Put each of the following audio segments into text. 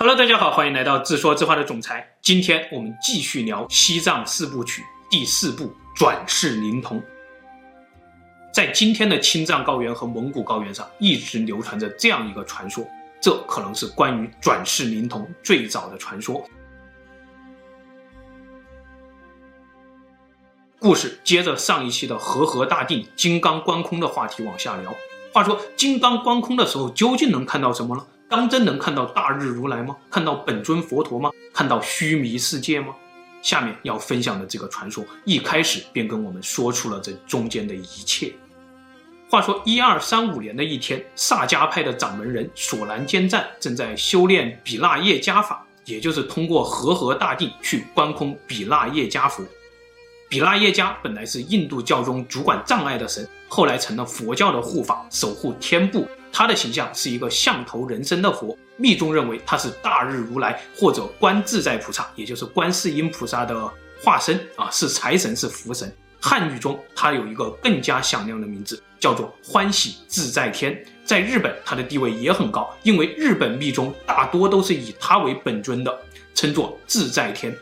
Hello，大家好，欢迎来到自说自话的总裁。今天我们继续聊西藏四部曲第四部《转世灵童》。在今天的青藏高原和蒙古高原上，一直流传着这样一个传说，这可能是关于转世灵童最早的传说。故事接着上一期的和合大定、金刚观空的话题往下聊。话说金刚观空的时候，究竟能看到什么呢？当真能看到大日如来吗？看到本尊佛陀吗？看到须弥世界吗？下面要分享的这个传说，一开始便跟我们说出了这中间的一切。话说一二三五年的一天，萨迦派的掌门人索兰坚赞正在修炼比那叶加法，也就是通过和合大定去观空比那叶加佛。比拉耶加本来是印度教中主管障碍的神，后来成了佛教的护法，守护天部。他的形象是一个像头人身的佛，密宗认为他是大日如来或者观自在菩萨，也就是观世音菩萨的化身啊，是财神，是福神。汉语中他有一个更加响亮的名字，叫做欢喜自在天。在日本，他的地位也很高，因为日本密宗大多都是以他为本尊的，称作自在天。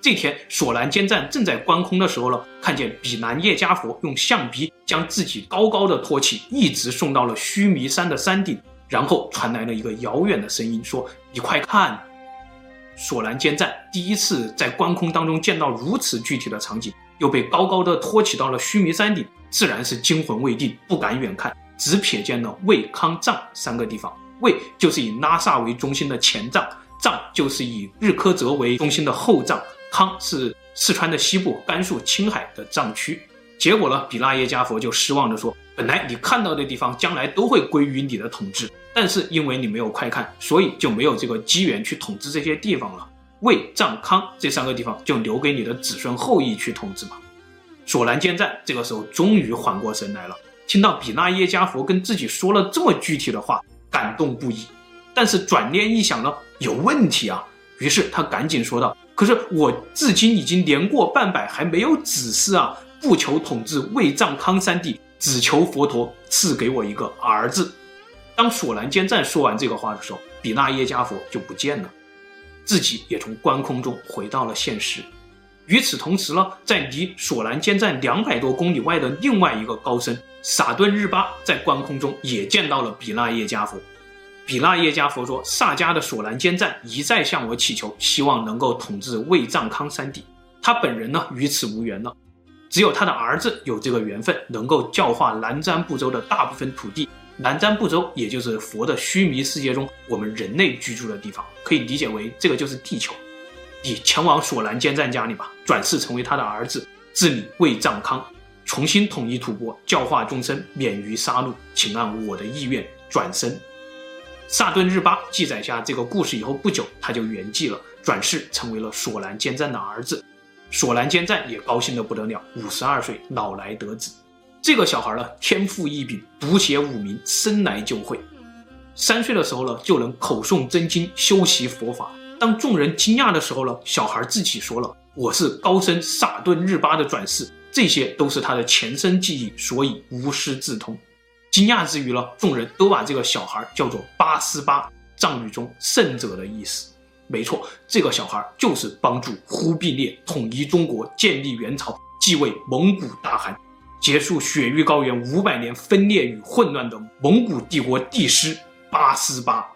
这天，索兰坚赞正在观空的时候呢，看见比南叶加佛用象鼻将自己高高的托起，一直送到了须弥山的山顶，然后传来了一个遥远的声音，说：“你快看！”索兰坚赞第一次在观空当中见到如此具体的场景，又被高高的托起到了须弥山顶，自然是惊魂未定，不敢远看，只瞥见了卫康藏三个地方。卫就是以拉萨为中心的前藏，藏就是以日喀则为中心的后藏。康是四川的西部，甘肃、青海的藏区。结果呢，比那耶加佛就失望地说：“本来你看到的地方，将来都会归于你的统治，但是因为你没有快看，所以就没有这个机缘去统治这些地方了。卫、藏、康这三个地方就留给你的子孙后裔去统治吧。”索兰坚赞这个时候终于缓过神来了，听到比那耶加佛跟自己说了这么具体的话，感动不已。但是转念一想呢，有问题啊，于是他赶紧说道。可是我至今已经年过半百，还没有子嗣啊！不求统治卫藏康三地，只求佛陀赐给我一个儿子。当索兰坚赞说完这个话的时候，比那耶加佛就不见了，自己也从观空中回到了现实。与此同时呢，在离索兰坚赞两百多公里外的另外一个高僧萨顿日巴，在观空中也见到了比那耶加佛。比那耶迦佛说：“萨迦的索兰坚赞一再向我祈求，希望能够统治卫藏康三地。他本人呢，与此无缘了，只有他的儿子有这个缘分，能够教化南瞻部洲的大部分土地。南瞻部洲，也就是佛的须弥世界中我们人类居住的地方，可以理解为这个就是地球。你前往索兰坚赞家里吧，转世成为他的儿子，治理卫藏康，重新统一吐蕃，教化众生，免于杀戮。请按我的意愿转生。”萨顿日巴记载下这个故事以后不久，他就圆寂了，转世成为了索兰坚赞的儿子。索兰坚赞也高兴得不得了，五十二岁老来得子。这个小孩呢，天赋异禀，读写五明，生来就会。三岁的时候呢，就能口诵真经，修习佛法。当众人惊讶的时候呢，小孩自己说了：“我是高僧萨顿日巴的转世，这些都是他的前生记忆，所以无师自通。”惊讶之余呢，众人都把这个小孩叫做八思巴，藏语中圣者的意思。没错，这个小孩就是帮助忽必烈统一中国、建立元朝、继位蒙古大汗、结束雪域高原五百年分裂与混乱的蒙古帝国帝师八思巴。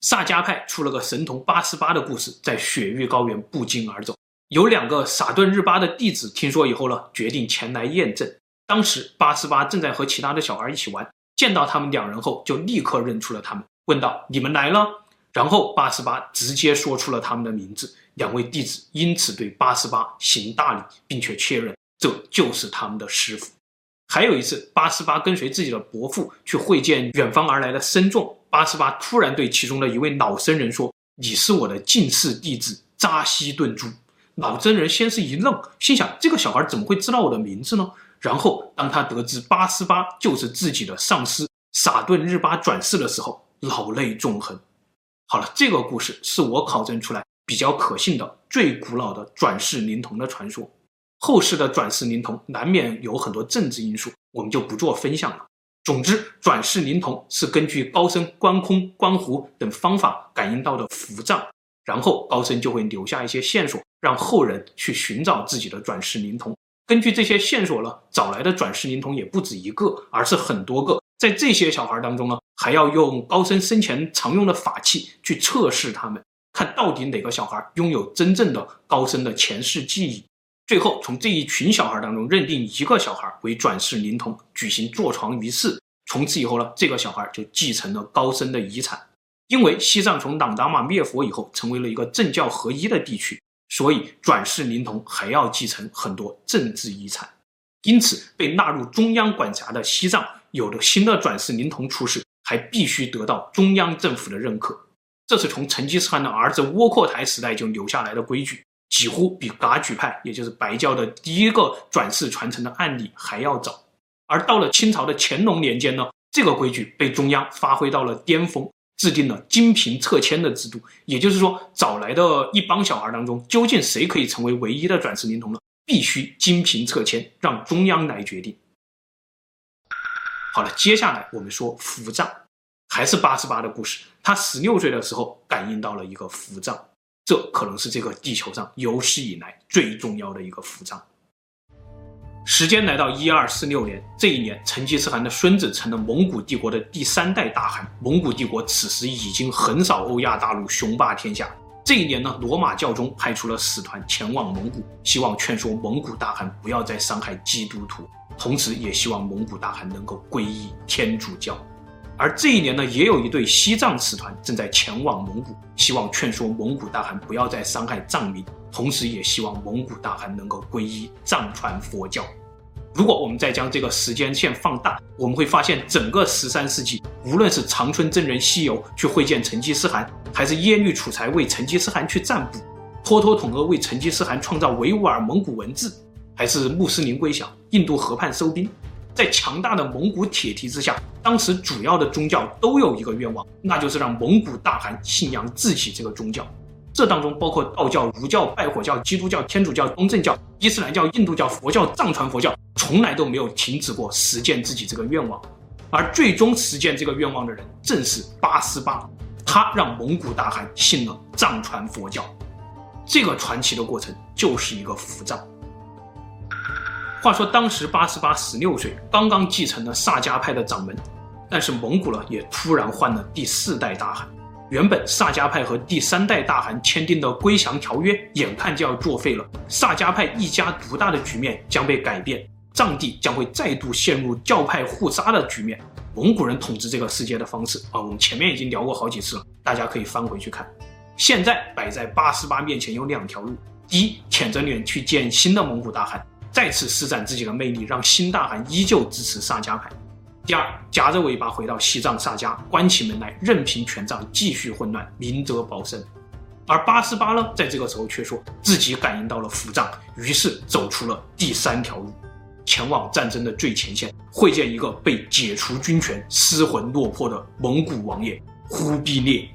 萨迦派出了个神童八思巴的故事，在雪域高原不胫而走。有两个萨顿日巴的弟子听说以后呢，决定前来验证。当时八思巴正在和其他的小孩一起玩，见到他们两人后，就立刻认出了他们，问道：“你们来了？”然后八思巴直接说出了他们的名字，两位弟子因此对八思巴行大礼，并且确认这就是他们的师傅。还有一次，八思巴跟随自己的伯父去会见远方而来的僧众，八思巴突然对其中的一位老僧人说：“你是我的近侍弟子扎西顿珠。”老僧人先是一愣，心想：这个小孩怎么会知道我的名字呢？然后，当他得知八思巴就是自己的上师萨顿日巴转世的时候，老泪纵横。好了，这个故事是我考证出来比较可信的、最古老的转世灵童的传说。后世的转世灵童难免有很多政治因素，我们就不做分享了。总之，转世灵童是根据高僧观空、观湖等方法感应到的符障，然后高僧就会留下一些线索，让后人去寻找自己的转世灵童。根据这些线索呢，找来的转世灵童也不止一个，而是很多个。在这些小孩当中呢，还要用高僧生前常用的法器去测试他们，看到底哪个小孩拥有真正的高僧的前世记忆。最后，从这一群小孩当中认定一个小孩为转世灵童，举行坐床仪式。从此以后呢，这个小孩就继承了高僧的遗产。因为西藏从朗达玛灭佛以后，成为了一个政教合一的地区，所以转世灵童还要继承很多政治遗产。因此，被纳入中央管辖的西藏，有了新的转世灵童出世，还必须得到中央政府的认可。这是从成吉思汗的儿子窝阔台时代就留下来的规矩。几乎比噶举派，也就是白教的第一个转世传承的案例还要早。而到了清朝的乾隆年间呢，这个规矩被中央发挥到了巅峰，制定了金凭册签的制度。也就是说，找来的一帮小孩当中，究竟谁可以成为唯一的转世灵童呢？必须金凭册签，让中央来决定。好了，接下来我们说符障，还是八十八的故事。他十六岁的时候感应到了一个符障。这可能是这个地球上有史以来最重要的一个符障。时间来到一二四六年，这一年，成吉思汗的孙子成了蒙古帝国的第三代大汗。蒙古帝国此时已经横扫欧亚大陆，雄霸天下。这一年呢，罗马教宗派出了使团前往蒙古，希望劝说蒙古大汗不要再伤害基督徒，同时也希望蒙古大汗能够皈依天主教。而这一年呢，也有一队西藏使团正在前往蒙古，希望劝说蒙古大汗不要再伤害藏民，同时也希望蒙古大汗能够皈依藏传佛教。如果我们再将这个时间线放大，我们会发现，整个十三世纪，无论是长春真人西游去会见成吉思汗，还是耶律楚材为成吉思汗去占卜，托托统阿为成吉思汗创造维吾尔蒙古文字，还是穆斯林归降，印度河畔收兵。在强大的蒙古铁蹄之下，当时主要的宗教都有一个愿望，那就是让蒙古大汗信仰自己这个宗教。这当中包括道教、儒教、拜火教、基督教、天主教、东正教、伊斯兰教、印度教、佛教、藏传佛教，从来都没有停止过实践自己这个愿望。而最终实践这个愿望的人，正是八思巴，他让蒙古大汗信了藏传佛教。这个传奇的过程就是一个符障。话说，当时八思巴十六岁，刚刚继承了萨迦派的掌门，但是蒙古呢也突然换了第四代大汗。原本萨迦派和第三代大汗签订的归降条约，眼看就要作废了，萨迦派一家独大的局面将被改变，藏地将会再度陷入教派互杀的局面。蒙古人统治这个世界的方式啊，我们前面已经聊过好几次了，大家可以翻回去看。现在摆在八思巴面前有两条路：第一，舔着脸去见新的蒙古大汗。再次施展自己的魅力，让新大汗依旧支持萨迦派。第二，夹着尾巴回到西藏萨迦，关起门来，任凭全藏继续混乱，明哲保身。而八思巴呢，在这个时候却说自己感应到了符障，于是走出了第三条路，前往战争的最前线，会见一个被解除军权、失魂落魄的蒙古王爷忽必烈。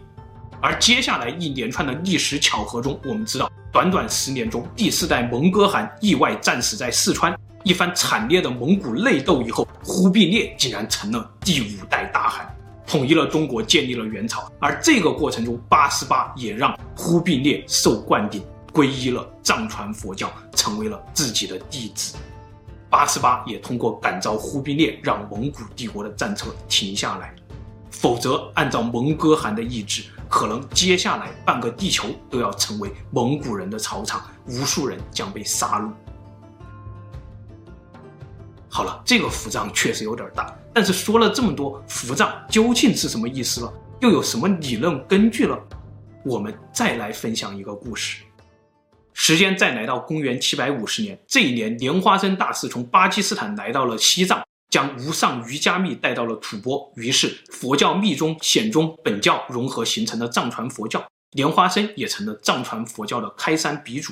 而接下来一连串的历史巧合中，我们知道。短短十年中，第四代蒙哥汗意外战死在四川。一番惨烈的蒙古内斗以后，忽必烈竟然成了第五代大汗，统一了中国，建立了元朝。而这个过程中，八思巴也让忽必烈受灌顶，皈依了藏传佛教，成为了自己的弟子。八思巴也通过感召忽必烈，让蒙古帝国的战车停下来。否则，按照蒙哥汗的意志。可能接下来半个地球都要成为蒙古人的草场，无数人将被杀戮。好了，这个符障确实有点大，但是说了这么多，符障究竟是什么意思了？又有什么理论根据了？我们再来分享一个故事。时间再来到公元七百五十年，这一年莲花生大师从巴基斯坦来到了西藏。将无上瑜伽密带到了吐蕃，于是佛教密宗、显宗、本教融合形成了藏传佛教。莲花生也成了藏传佛教的开山鼻祖。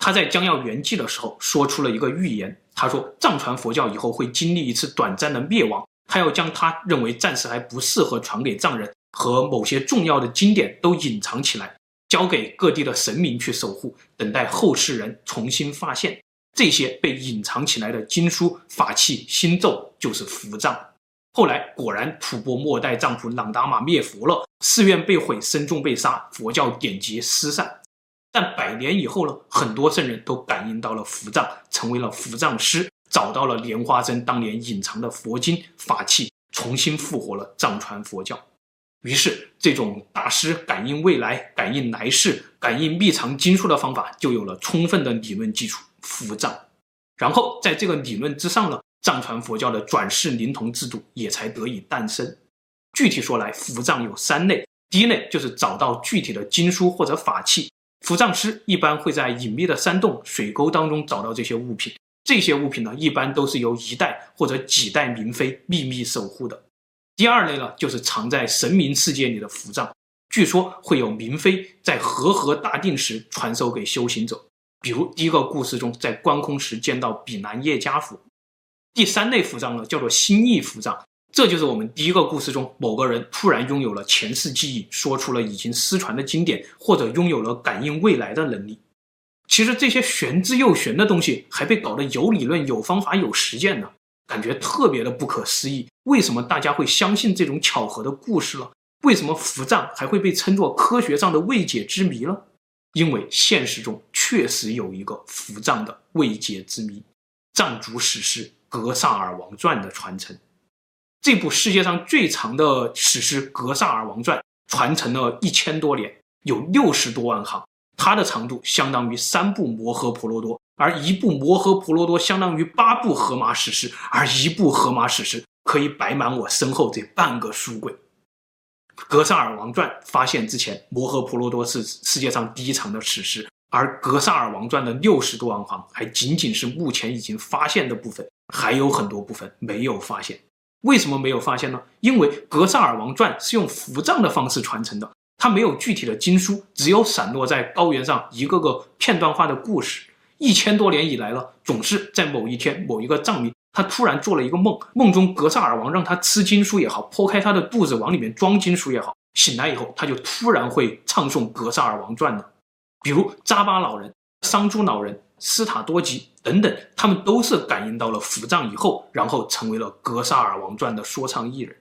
他在将要圆寂的时候说出了一个预言，他说藏传佛教以后会经历一次短暂的灭亡，他要将他认为暂时还不适合传给藏人和某些重要的经典都隐藏起来，交给各地的神明去守护，等待后世人重新发现。这些被隐藏起来的经书、法器、心咒，就是符藏。后来果然吐蕃末代藏卜朗达玛灭佛了，寺院被毁，僧众被杀，佛教典籍失散。但百年以后呢，很多圣人都感应到了伏藏，成为了伏藏师，找到了莲花生当年隐藏的佛经法器，重新复活了藏传佛教。于是，这种大师感应未来、感应来世、感应秘藏经书的方法，就有了充分的理论基础——伏藏。然后，在这个理论之上呢，藏传佛教的转世灵童制度也才得以诞生。具体说来，伏藏有三类：第一类就是找到具体的经书或者法器，伏藏师一般会在隐秘的山洞、水沟当中找到这些物品。这些物品呢，一般都是由一代或者几代明妃秘密守护的。第二类呢，就是藏在神明世界里的伏藏，据说会有明妃在和合大定时传授给修行者。比如第一个故事中，在观空时见到比南叶家佛。第三类符藏呢，叫做心意符藏，这就是我们第一个故事中某个人突然拥有了前世记忆，说出了已经失传的经典，或者拥有了感应未来的能力。其实这些玄之又玄的东西，还被搞得有理论、有方法、有实践呢。感觉特别的不可思议，为什么大家会相信这种巧合的故事了？为什么伏藏还会被称作科学上的未解之谜呢？因为现实中确实有一个伏藏的未解之谜——藏族史诗《格萨尔王传》的传承。这部世界上最长的史诗《格萨尔王传》传承了一千多年，有六十多万行，它的长度相当于三部《摩诃婆罗多》。而一部《摩诃婆罗多》相当于八部荷马史诗，而一部荷马史诗可以摆满我身后这半个书柜。《格萨尔王传》发现之前，《摩诃婆罗多》是世界上第一长的史诗，而《格萨尔王传》的六十多万行还仅仅是目前已经发现的部分，还有很多部分没有发现。为什么没有发现呢？因为《格萨尔王传》是用伏藏的方式传承的，它没有具体的经书，只有散落在高原上一个个片段化的故事。一千多年以来了，总是在某一天，某一个藏民，他突然做了一个梦，梦中格萨尔王让他吃经书也好，剖开他的肚子往里面装经书也好，醒来以后，他就突然会唱诵格萨尔王传了。比如扎巴老人、桑珠老人、斯塔多吉等等，他们都是感应到了伏藏以后，然后成为了格萨尔王传的说唱艺人。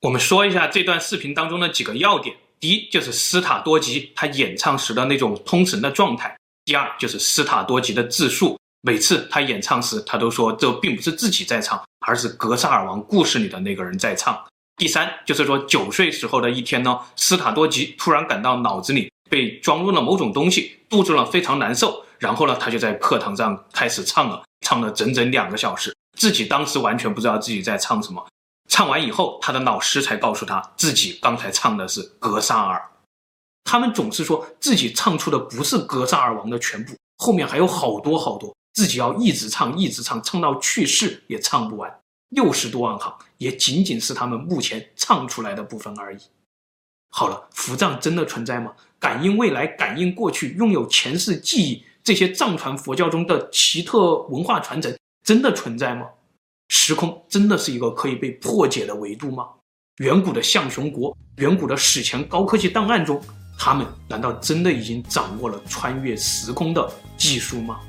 我们说一下这段视频当中的几个要点：第一，就是斯塔多吉他演唱时的那种通神的状态；第二，就是斯塔多吉的自述，每次他演唱时，他都说这并不是自己在唱，而是格萨尔王故事里的那个人在唱；第三，就是说九岁时候的一天呢，斯塔多吉突然感到脑子里被装入了某种东西，肚子呢非常难受，然后呢，他就在课堂上开始唱了，唱了整整两个小时，自己当时完全不知道自己在唱什么。唱完以后，他的老师才告诉他自己刚才唱的是格萨尔。他们总是说自己唱出的不是格萨尔王的全部，后面还有好多好多，自己要一直唱，一直唱，唱到去世也唱不完。六十多万行，也仅仅是他们目前唱出来的部分而已。好了，伏藏真的存在吗？感应未来、感应过去、拥有前世记忆，这些藏传佛教中的奇特文化传承，真的存在吗？时空真的是一个可以被破解的维度吗？远古的象雄国，远古的史前高科技档案中，他们难道真的已经掌握了穿越时空的技术吗？